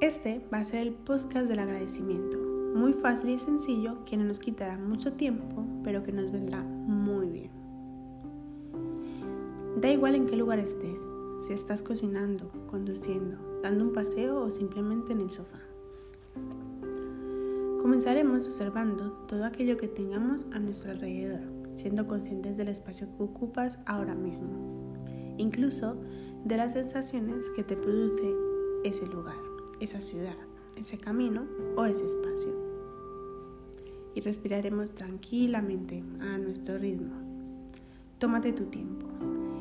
Este va a ser el podcast del agradecimiento, muy fácil y sencillo que no nos quitará mucho tiempo, pero que nos vendrá muy bien. Da igual en qué lugar estés, si estás cocinando, conduciendo, dando un paseo o simplemente en el sofá. Comenzaremos observando todo aquello que tengamos a nuestro alrededor, siendo conscientes del espacio que ocupas ahora mismo, incluso de las sensaciones que te produce ese lugar, esa ciudad, ese camino o ese espacio. Y respiraremos tranquilamente a nuestro ritmo. Tómate tu tiempo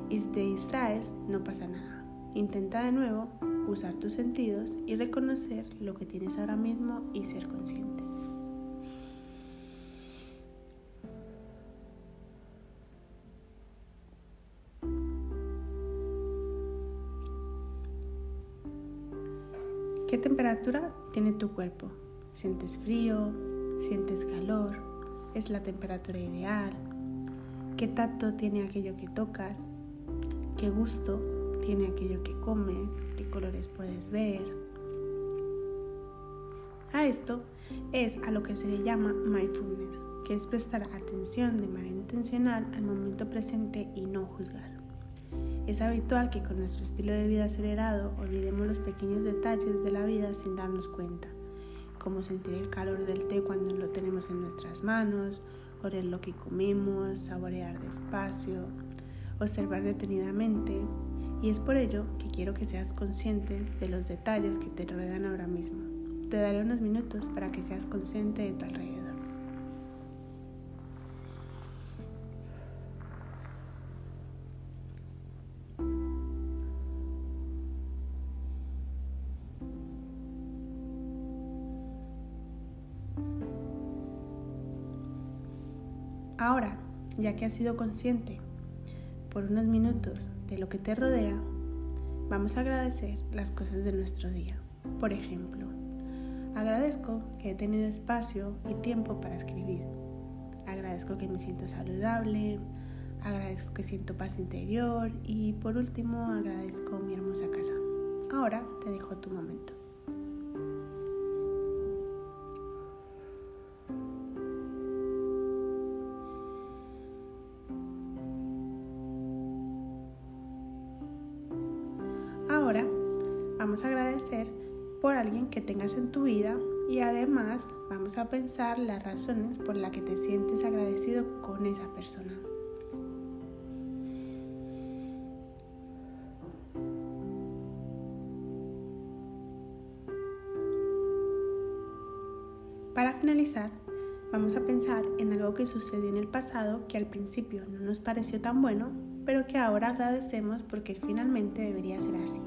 y si te distraes no pasa nada. Intenta de nuevo usar tus sentidos y reconocer lo que tienes ahora mismo y ser consciente. ¿Qué temperatura tiene tu cuerpo? ¿Sientes frío? ¿Sientes calor? ¿Es la temperatura ideal? ¿Qué tacto tiene aquello que tocas? ¿Qué gusto tiene aquello que comes? ¿Qué colores puedes ver? A esto es a lo que se le llama mindfulness, que es prestar atención de manera intencional al momento presente y no juzgar. Es habitual que con nuestro estilo de vida acelerado olvidemos los pequeños detalles de la vida sin darnos cuenta, como sentir el calor del té cuando lo tenemos en nuestras manos, oler lo que comemos, saborear despacio, observar detenidamente. Y es por ello que quiero que seas consciente de los detalles que te rodean ahora mismo. Te daré unos minutos para que seas consciente de tu alrededor. Ahora, ya que has sido consciente por unos minutos de lo que te rodea, vamos a agradecer las cosas de nuestro día. Por ejemplo, agradezco que he tenido espacio y tiempo para escribir. Agradezco que me siento saludable. Agradezco que siento paz interior. Y por último, agradezco mi hermosa casa. Ahora te dejo tu momento. Vamos a agradecer por alguien que tengas en tu vida y además vamos a pensar las razones por las que te sientes agradecido con esa persona. Para finalizar, vamos a pensar en algo que sucedió en el pasado que al principio no nos pareció tan bueno, pero que ahora agradecemos porque finalmente debería ser así.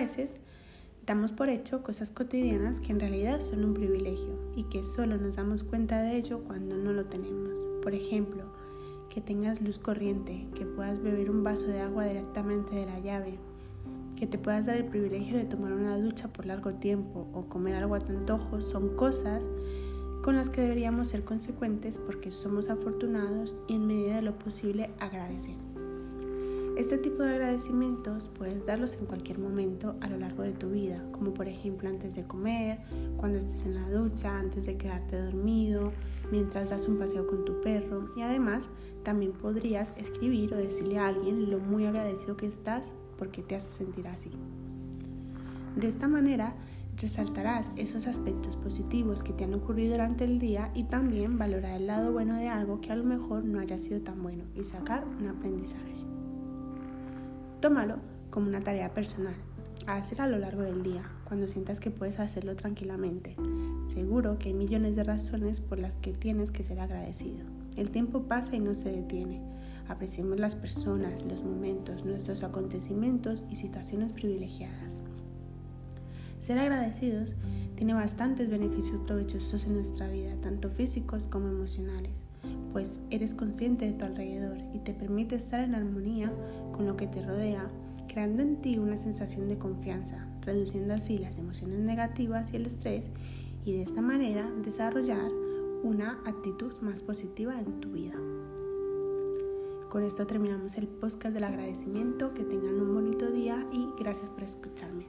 Veces damos por hecho cosas cotidianas que en realidad son un privilegio y que solo nos damos cuenta de ello cuando no lo tenemos. Por ejemplo, que tengas luz corriente, que puedas beber un vaso de agua directamente de la llave, que te puedas dar el privilegio de tomar una ducha por largo tiempo o comer algo a tu antojo, son cosas con las que deberíamos ser consecuentes porque somos afortunados y en medida de lo posible agradecer. Este tipo de agradecimientos puedes darlos en cualquier momento a lo largo de tu vida, como por ejemplo antes de comer, cuando estés en la ducha, antes de quedarte dormido, mientras das un paseo con tu perro y además también podrías escribir o decirle a alguien lo muy agradecido que estás porque te hace sentir así. De esta manera resaltarás esos aspectos positivos que te han ocurrido durante el día y también valorar el lado bueno de algo que a lo mejor no haya sido tan bueno y sacar un aprendizaje. Tómalo como una tarea personal, a hacer a lo largo del día, cuando sientas que puedes hacerlo tranquilamente. Seguro que hay millones de razones por las que tienes que ser agradecido. El tiempo pasa y no se detiene. Apreciemos las personas, los momentos, nuestros acontecimientos y situaciones privilegiadas. Ser agradecidos tiene bastantes beneficios provechosos en nuestra vida, tanto físicos como emocionales pues eres consciente de tu alrededor y te permite estar en armonía con lo que te rodea, creando en ti una sensación de confianza, reduciendo así las emociones negativas y el estrés y de esta manera desarrollar una actitud más positiva en tu vida. Con esto terminamos el podcast del agradecimiento. Que tengan un bonito día y gracias por escucharme.